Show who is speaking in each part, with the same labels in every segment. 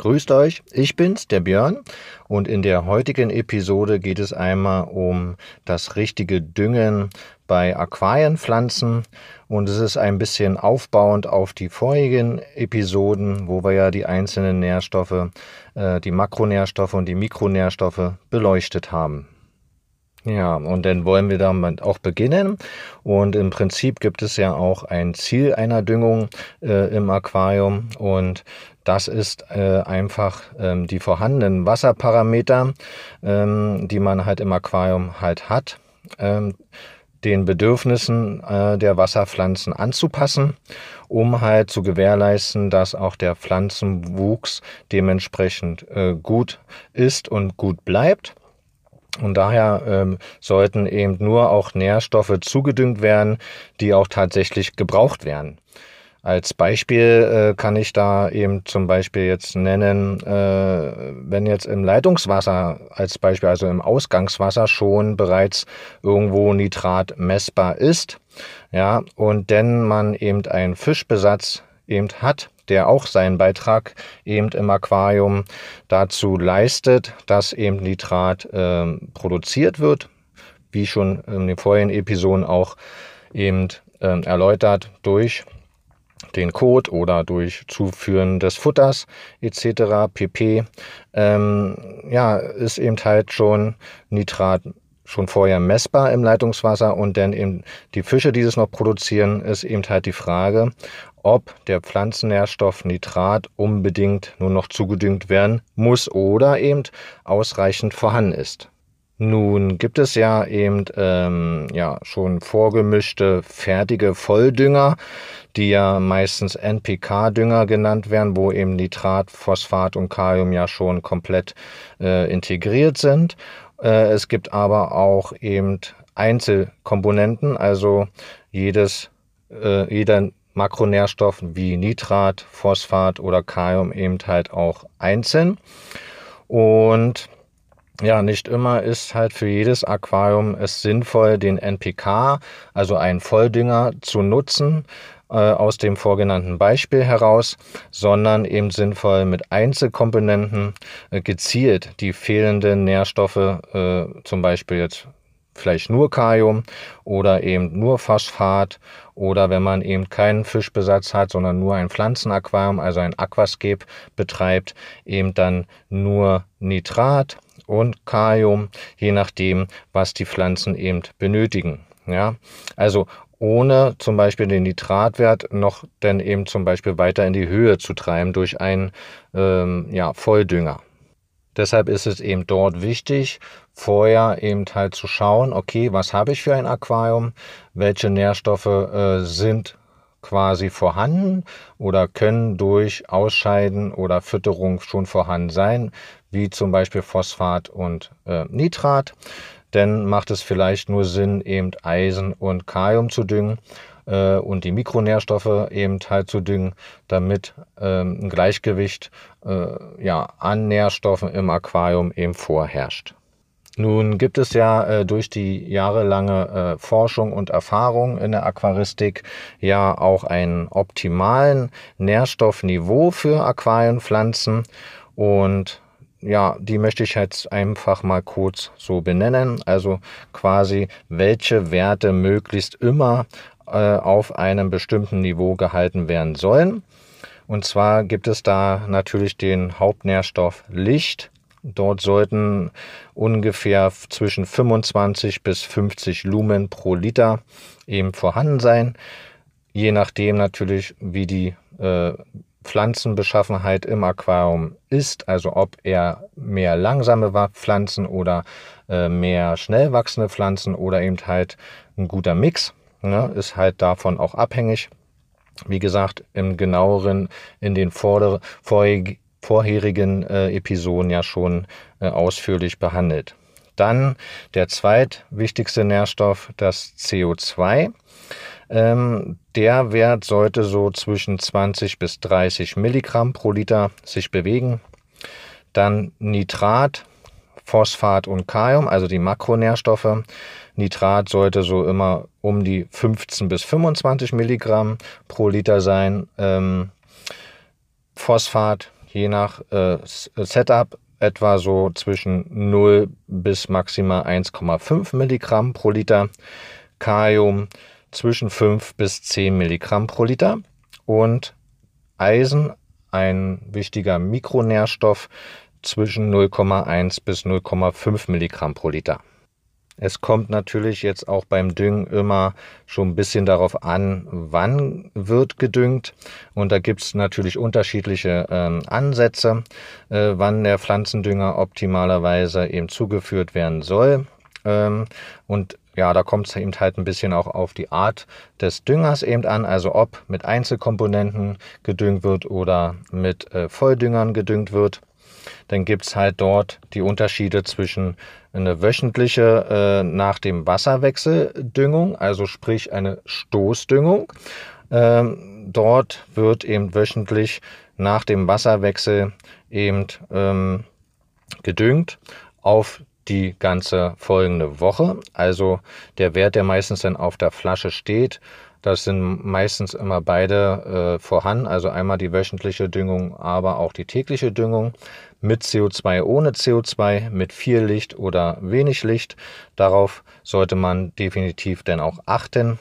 Speaker 1: Grüßt euch, ich bin's, der Björn, und in der heutigen Episode geht es einmal um das richtige Düngen bei Aquarienpflanzen und es ist ein bisschen aufbauend auf die vorigen Episoden, wo wir ja die einzelnen Nährstoffe, äh, die Makronährstoffe und die Mikronährstoffe beleuchtet haben. Ja, und dann wollen wir damit auch beginnen. Und im Prinzip gibt es ja auch ein Ziel einer Düngung äh, im Aquarium. Und das ist äh, einfach ähm, die vorhandenen Wasserparameter, ähm, die man halt im Aquarium halt hat, ähm, den Bedürfnissen äh, der Wasserpflanzen anzupassen, um halt zu gewährleisten, dass auch der Pflanzenwuchs dementsprechend äh, gut ist und gut bleibt. Und daher ähm, sollten eben nur auch Nährstoffe zugedüngt werden, die auch tatsächlich gebraucht werden. Als Beispiel äh, kann ich da eben zum Beispiel jetzt nennen, äh, wenn jetzt im Leitungswasser als Beispiel, also im Ausgangswasser schon bereits irgendwo Nitrat messbar ist, ja, und denn man eben einen Fischbesatz eben hat, der auch seinen Beitrag eben im Aquarium dazu leistet, dass eben Nitrat äh, produziert wird, wie schon in den vorherigen Episoden auch eben äh, erläutert durch den Kot oder durch Zuführen des Futters etc. pp. Ähm, ja, ist eben halt schon Nitrat schon vorher messbar im Leitungswasser und dann eben die Fische, die es noch produzieren, ist eben halt die Frage, ob der Pflanzennährstoff Nitrat unbedingt nur noch zugedüngt werden muss oder eben ausreichend vorhanden ist. Nun gibt es ja eben ähm, ja, schon vorgemischte, fertige Volldünger, die ja meistens NPK-Dünger genannt werden, wo eben Nitrat, Phosphat und Kalium ja schon komplett äh, integriert sind. Äh, es gibt aber auch eben Einzelkomponenten, also jedes, äh, jeder Makronährstoff wie Nitrat, Phosphat oder Kalium eben halt auch einzeln. Und ja, nicht immer ist halt für jedes Aquarium es sinnvoll, den NPK, also einen Volldünger, zu nutzen äh, aus dem vorgenannten Beispiel heraus, sondern eben sinnvoll mit Einzelkomponenten äh, gezielt die fehlenden Nährstoffe, äh, zum Beispiel jetzt vielleicht nur Kalium oder eben nur Phosphat oder wenn man eben keinen Fischbesatz hat, sondern nur ein Pflanzenaquarium, also ein Aquascape betreibt, eben dann nur Nitrat und Kalium, je nachdem, was die Pflanzen eben benötigen. Ja, also ohne zum Beispiel den Nitratwert noch dann eben zum Beispiel weiter in die Höhe zu treiben durch einen ähm, ja, Volldünger. Deshalb ist es eben dort wichtig, vorher eben halt zu schauen, okay, was habe ich für ein Aquarium, welche Nährstoffe äh, sind quasi vorhanden oder können durch Ausscheiden oder Fütterung schon vorhanden sein, wie zum Beispiel Phosphat und äh, Nitrat. Denn macht es vielleicht nur Sinn, eben Eisen und Kalium zu düngen äh, und die Mikronährstoffe eben halt zu düngen, damit ähm, ein Gleichgewicht äh, ja, an Nährstoffen im Aquarium eben vorherrscht. Nun gibt es ja äh, durch die jahrelange äh, Forschung und Erfahrung in der Aquaristik ja auch einen optimalen Nährstoffniveau für Aquarienpflanzen und ja, die möchte ich jetzt einfach mal kurz so benennen. Also quasi, welche Werte möglichst immer äh, auf einem bestimmten Niveau gehalten werden sollen. Und zwar gibt es da natürlich den Hauptnährstoff Licht, Dort sollten ungefähr zwischen 25 bis 50 Lumen pro Liter eben vorhanden sein. Je nachdem natürlich, wie die äh, Pflanzenbeschaffenheit im Aquarium ist, also ob er mehr langsame Pflanzen oder äh, mehr schnell wachsende Pflanzen oder eben halt ein guter Mix, ne, ist halt davon auch abhängig. Wie gesagt, im genaueren in den vorder, vorherigen vorherigen äh, Episoden ja schon äh, ausführlich behandelt. Dann der zweitwichtigste Nährstoff, das CO2. Ähm, der Wert sollte so zwischen 20 bis 30 Milligramm pro Liter sich bewegen. Dann Nitrat, Phosphat und Kalium, also die Makronährstoffe. Nitrat sollte so immer um die 15 bis 25 Milligramm pro Liter sein. Ähm, Phosphat je nach äh, Setup etwa so zwischen 0 bis maximal 1,5 Milligramm pro Liter. Kalium zwischen 5 bis 10 Milligramm pro Liter. Und Eisen, ein wichtiger Mikronährstoff, zwischen 0,1 bis 0,5 Milligramm pro Liter. Es kommt natürlich jetzt auch beim Düngen immer schon ein bisschen darauf an, wann wird gedüngt. Und da gibt es natürlich unterschiedliche ähm, Ansätze, äh, wann der Pflanzendünger optimalerweise eben zugeführt werden soll. Ähm, und ja, da kommt es eben halt ein bisschen auch auf die Art des Düngers eben an, also ob mit Einzelkomponenten gedüngt wird oder mit äh, Volldüngern gedüngt wird. Dann gibt es halt dort die Unterschiede zwischen eine wöchentliche äh, nach dem Wasserwechsel Düngung, also sprich eine Stoßdüngung. Ähm, dort wird eben wöchentlich nach dem Wasserwechsel eben ähm, gedüngt auf die ganze folgende Woche. Also der Wert, der meistens dann auf der Flasche steht, das sind meistens immer beide äh, vorhanden, also einmal die wöchentliche Düngung, aber auch die tägliche Düngung mit CO2, ohne CO2, mit viel Licht oder wenig Licht. Darauf sollte man definitiv dann auch achten.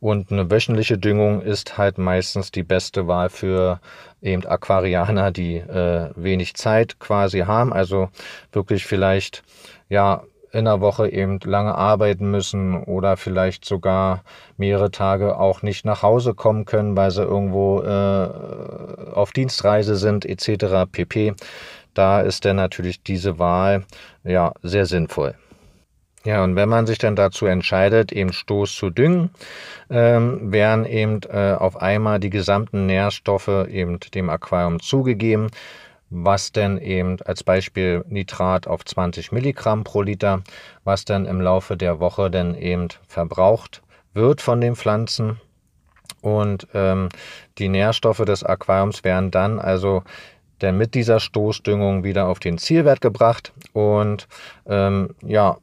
Speaker 1: Und eine wöchentliche Düngung ist halt meistens die beste Wahl für eben Aquarianer, die äh, wenig Zeit quasi haben, also wirklich vielleicht ja in der Woche eben lange arbeiten müssen oder vielleicht sogar mehrere Tage auch nicht nach Hause kommen können, weil sie irgendwo äh, auf Dienstreise sind etc. pp. Da ist dann natürlich diese Wahl ja sehr sinnvoll. Ja, und wenn man sich dann dazu entscheidet, eben Stoß zu düngen, ähm, werden eben äh, auf einmal die gesamten Nährstoffe eben dem Aquarium zugegeben was denn eben als Beispiel Nitrat auf 20 Milligramm pro Liter, was dann im Laufe der Woche dann eben verbraucht wird von den Pflanzen. Und ähm, die Nährstoffe des Aquariums werden dann also dann mit dieser Stoßdüngung wieder auf den Zielwert gebracht. Und ähm, ja,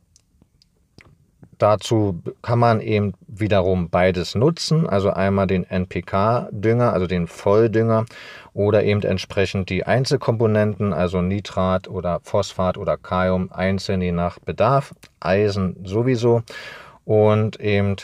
Speaker 1: Dazu kann man eben wiederum beides nutzen, also einmal den NPK-Dünger, also den Volldünger oder eben entsprechend die Einzelkomponenten, also Nitrat oder Phosphat oder Kalium einzeln je nach Bedarf, Eisen sowieso und eben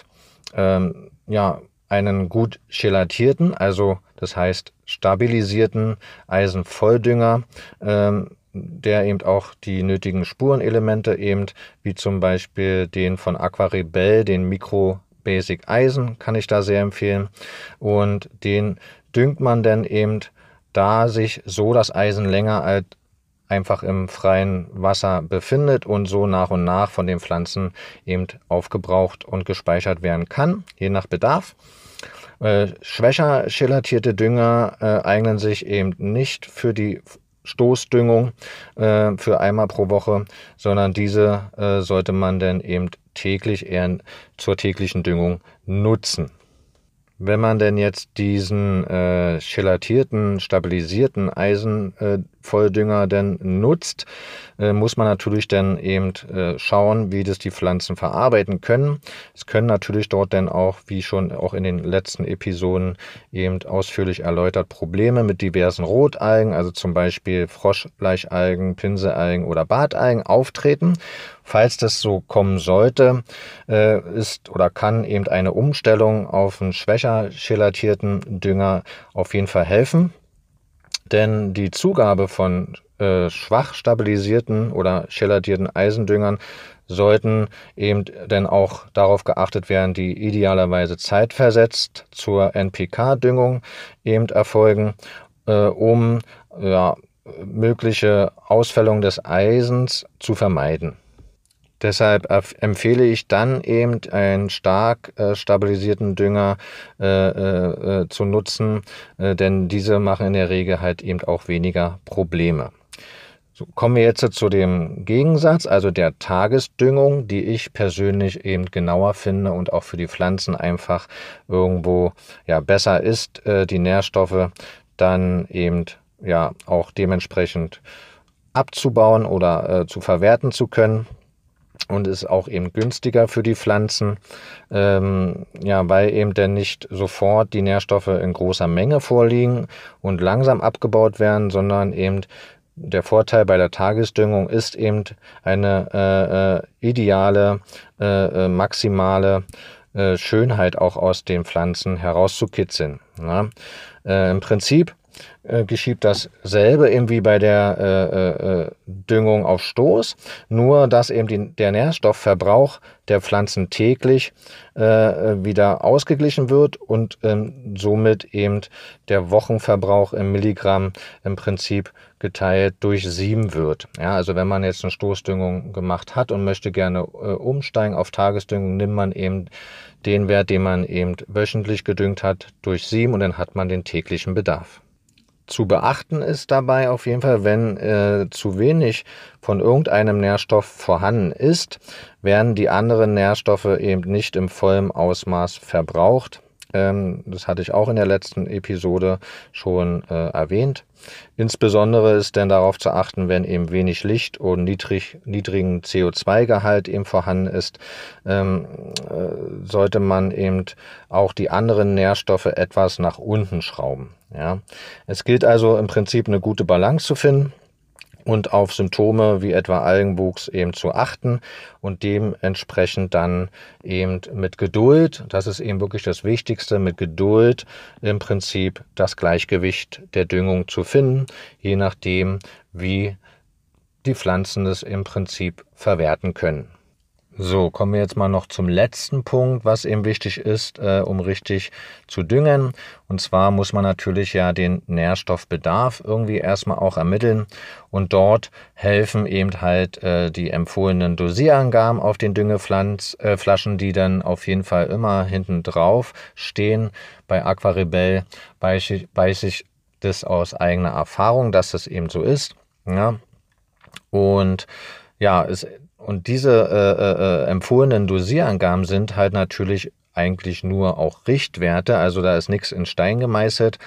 Speaker 1: ähm, ja, einen gut gelatierten, also das heißt stabilisierten Eisenvolldünger ähm, der eben auch die nötigen Spurenelemente eben, wie zum Beispiel den von Aquarebel, den Micro Basic Eisen, kann ich da sehr empfehlen. Und den düngt man dann eben, da sich so das Eisen länger als einfach im freien Wasser befindet und so nach und nach von den Pflanzen eben aufgebraucht und gespeichert werden kann, je nach Bedarf. Äh, schwächer gelatierte Dünger äh, eignen sich eben nicht für die Stoßdüngung äh, für einmal pro Woche, sondern diese äh, sollte man dann eben täglich eher zur täglichen Düngung nutzen. Wenn man denn jetzt diesen äh, gelatierten, stabilisierten Eisenvolldünger äh, denn nutzt, äh, muss man natürlich dann eben äh, schauen, wie das die Pflanzen verarbeiten können. Es können natürlich dort dann auch, wie schon auch in den letzten Episoden eben ausführlich erläutert, Probleme mit diversen Rotalgen, also zum Beispiel Froschbleichalgen, Pinselalgen oder Bartalgen auftreten. Falls das so kommen sollte, äh, ist oder kann eben eine Umstellung auf einen schwächer gelatierten Dünger auf jeden Fall helfen. Denn die Zugabe von äh, schwach stabilisierten oder gelatierten Eisendüngern sollten eben dann auch darauf geachtet werden, die idealerweise zeitversetzt zur NPK-Düngung eben erfolgen, äh, um ja, mögliche Ausfällung des Eisens zu vermeiden. Deshalb empfehle ich dann eben einen stark äh, stabilisierten Dünger äh, äh, äh, zu nutzen, äh, denn diese machen in der Regel halt eben auch weniger Probleme. So, kommen wir jetzt zu dem Gegensatz, also der Tagesdüngung, die ich persönlich eben genauer finde und auch für die Pflanzen einfach irgendwo ja besser ist, äh, die Nährstoffe dann eben ja auch dementsprechend abzubauen oder zu verwerten zu können. Und ist auch eben günstiger für die Pflanzen, ähm, ja, weil eben dann nicht sofort die Nährstoffe in großer Menge vorliegen und langsam abgebaut werden, sondern eben der Vorteil bei der Tagesdüngung ist eben eine äh, äh, ideale, äh, äh maximale äh, Schönheit auch aus den Pflanzen herauszukitzeln. Ja? Äh, Im Prinzip äh, geschieht dasselbe eben wie bei der äh, äh, Düngung auf Stoß, nur dass eben die, der Nährstoffverbrauch der Pflanzen täglich äh, wieder ausgeglichen wird und ähm, somit eben der Wochenverbrauch im Milligramm im Prinzip geteilt durch sieben wird. Ja, also wenn man jetzt eine Stoßdüngung gemacht hat und möchte gerne äh, umsteigen auf Tagesdüngung, nimmt man eben den Wert, den man eben wöchentlich gedüngt hat, durch sieben und dann hat man den täglichen Bedarf. Zu beachten ist dabei auf jeden Fall, wenn äh, zu wenig von irgendeinem Nährstoff vorhanden ist, werden die anderen Nährstoffe eben nicht im vollen Ausmaß verbraucht. Ähm, das hatte ich auch in der letzten Episode schon äh, erwähnt. Insbesondere ist denn darauf zu achten, wenn eben wenig Licht und niedrig, niedrigen CO2-Gehalt eben vorhanden ist, ähm, äh, sollte man eben auch die anderen Nährstoffe etwas nach unten schrauben. Ja. Es gilt also im Prinzip eine gute Balance zu finden und auf Symptome wie etwa Algenwuchs eben zu achten und dementsprechend dann eben mit Geduld, das ist eben wirklich das Wichtigste, mit Geduld im Prinzip das Gleichgewicht der Düngung zu finden, je nachdem, wie die Pflanzen es im Prinzip verwerten können. So, kommen wir jetzt mal noch zum letzten Punkt, was eben wichtig ist, äh, um richtig zu düngen. Und zwar muss man natürlich ja den Nährstoffbedarf irgendwie erstmal auch ermitteln. Und dort helfen eben halt äh, die empfohlenen Dosierangaben auf den Düngeflaschen, äh, die dann auf jeden Fall immer hinten drauf stehen. Bei Aquarebell weiß ich, weiß ich das aus eigener Erfahrung, dass das eben so ist. Ja. Und ja, es und diese äh, äh, äh, empfohlenen Dosierangaben sind halt natürlich eigentlich nur auch Richtwerte, also da ist nichts in Stein gemeißelt,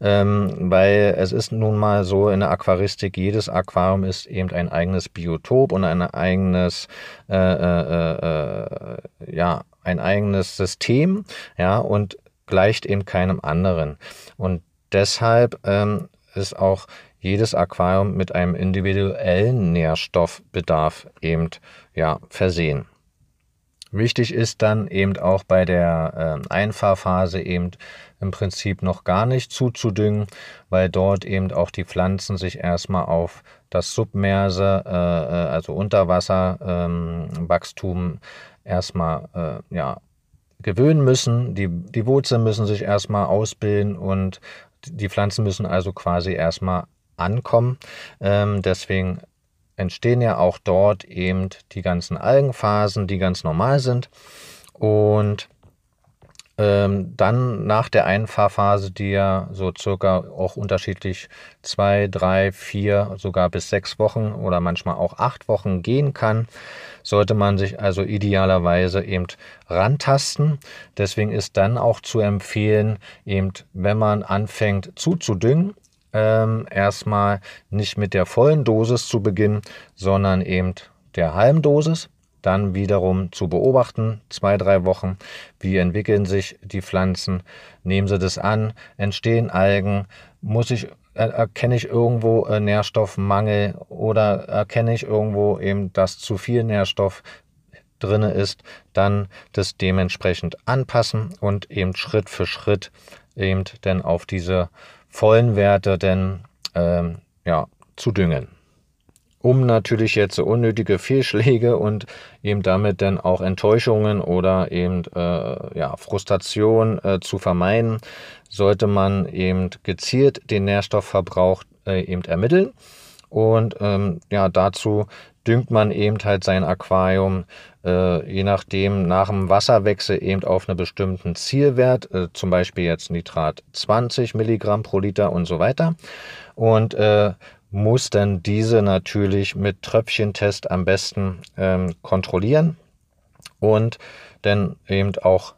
Speaker 1: ähm, weil es ist nun mal so in der Aquaristik, jedes Aquarium ist eben ein eigenes Biotop und ein eigenes, äh, äh, äh, ja, ein eigenes System, ja, und gleicht eben keinem anderen. Und deshalb ähm, ist auch jedes Aquarium mit einem individuellen Nährstoffbedarf eben ja, versehen. Wichtig ist dann eben auch bei der äh, Einfahrphase eben im Prinzip noch gar nicht zuzudüngen, weil dort eben auch die Pflanzen sich erstmal auf das Submerse, äh, äh also Unterwasserwachstum ähm, erstmal äh, ja, gewöhnen müssen. Die, die Wurzeln müssen sich erstmal ausbilden und die Pflanzen müssen also quasi erstmal ankommen. Ähm, deswegen entstehen ja auch dort eben die ganzen Algenphasen, die ganz normal sind. Und ähm, dann nach der Einfahrphase, die ja so circa auch unterschiedlich zwei, drei, vier, sogar bis sechs Wochen oder manchmal auch acht Wochen gehen kann, sollte man sich also idealerweise eben rantasten. Deswegen ist dann auch zu empfehlen, eben wenn man anfängt zuzudüngen, ähm, erstmal nicht mit der vollen Dosis zu beginnen, sondern eben der halben Dosis. Dann wiederum zu beobachten, zwei, drei Wochen, wie entwickeln sich die Pflanzen, nehmen sie das an, entstehen Algen, muss ich, erkenne ich irgendwo äh, Nährstoffmangel oder erkenne ich irgendwo eben, dass zu viel Nährstoff drin ist, dann das dementsprechend anpassen und eben Schritt für Schritt eben dann auf diese vollen Werte denn ähm, ja, zu düngen. Um natürlich jetzt unnötige Fehlschläge und eben damit dann auch Enttäuschungen oder eben äh, ja, Frustration äh, zu vermeiden, sollte man eben gezielt den Nährstoffverbrauch äh, eben ermitteln. Und ähm, ja, dazu düngt man eben halt sein Aquarium, äh, je nachdem nach dem Wasserwechsel eben auf einen bestimmten Zielwert, äh, zum Beispiel jetzt Nitrat 20 Milligramm pro Liter und so weiter. Und äh, muss dann diese natürlich mit Tröpfchentest am besten ähm, kontrollieren und dann eben auch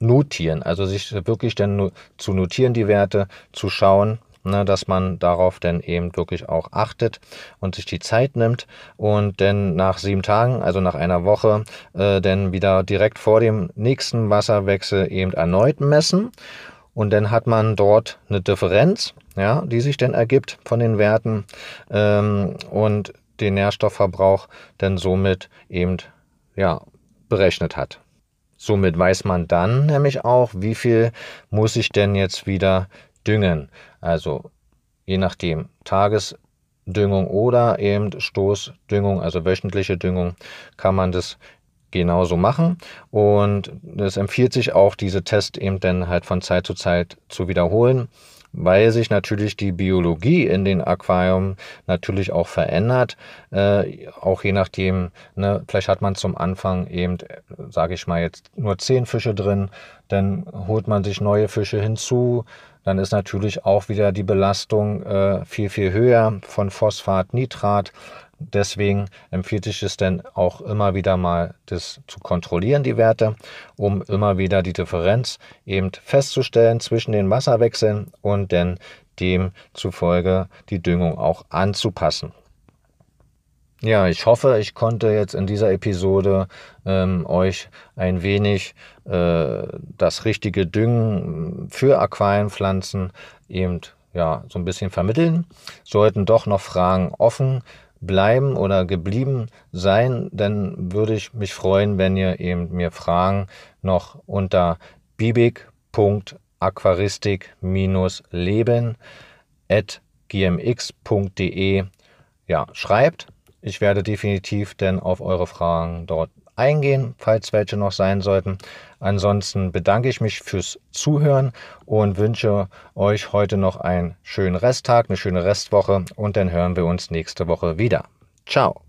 Speaker 1: notieren, also sich wirklich dann zu notieren die Werte, zu schauen, ne, dass man darauf dann eben wirklich auch achtet und sich die Zeit nimmt und dann nach sieben Tagen, also nach einer Woche, äh, dann wieder direkt vor dem nächsten Wasserwechsel eben erneut messen. Und dann hat man dort eine Differenz, ja, die sich dann ergibt von den Werten ähm, und den Nährstoffverbrauch dann somit eben ja, berechnet hat. Somit weiß man dann nämlich auch, wie viel muss ich denn jetzt wieder düngen. Also je nachdem Tagesdüngung oder eben Stoßdüngung, also wöchentliche Düngung, kann man das genauso machen. Und es empfiehlt sich auch, diese Tests eben dann halt von Zeit zu Zeit zu wiederholen weil sich natürlich die Biologie in den Aquarium natürlich auch verändert. Äh, auch je nachdem, ne, vielleicht hat man zum Anfang eben, sage ich mal jetzt, nur zehn Fische drin, dann holt man sich neue Fische hinzu. Dann ist natürlich auch wieder die Belastung äh, viel, viel höher von Phosphat, Nitrat. Deswegen empfiehlt sich es dann auch immer wieder mal, das zu kontrollieren, die Werte, um immer wieder die Differenz eben festzustellen zwischen den Wasserwechseln und dann demzufolge die Düngung auch anzupassen. Ja, ich hoffe, ich konnte jetzt in dieser Episode ähm, euch ein wenig äh, das richtige Düngen für Aquarienpflanzen eben ja so ein bisschen vermitteln. Sollten doch noch Fragen offen bleiben oder geblieben sein, dann würde ich mich freuen, wenn ihr eben mir Fragen noch unter bibig.aquaristik-leben at gmx.de ja, schreibt. Ich werde definitiv dann auf eure Fragen dort eingehen, falls welche noch sein sollten. Ansonsten bedanke ich mich fürs Zuhören und wünsche euch heute noch einen schönen Resttag, eine schöne Restwoche und dann hören wir uns nächste Woche wieder. Ciao.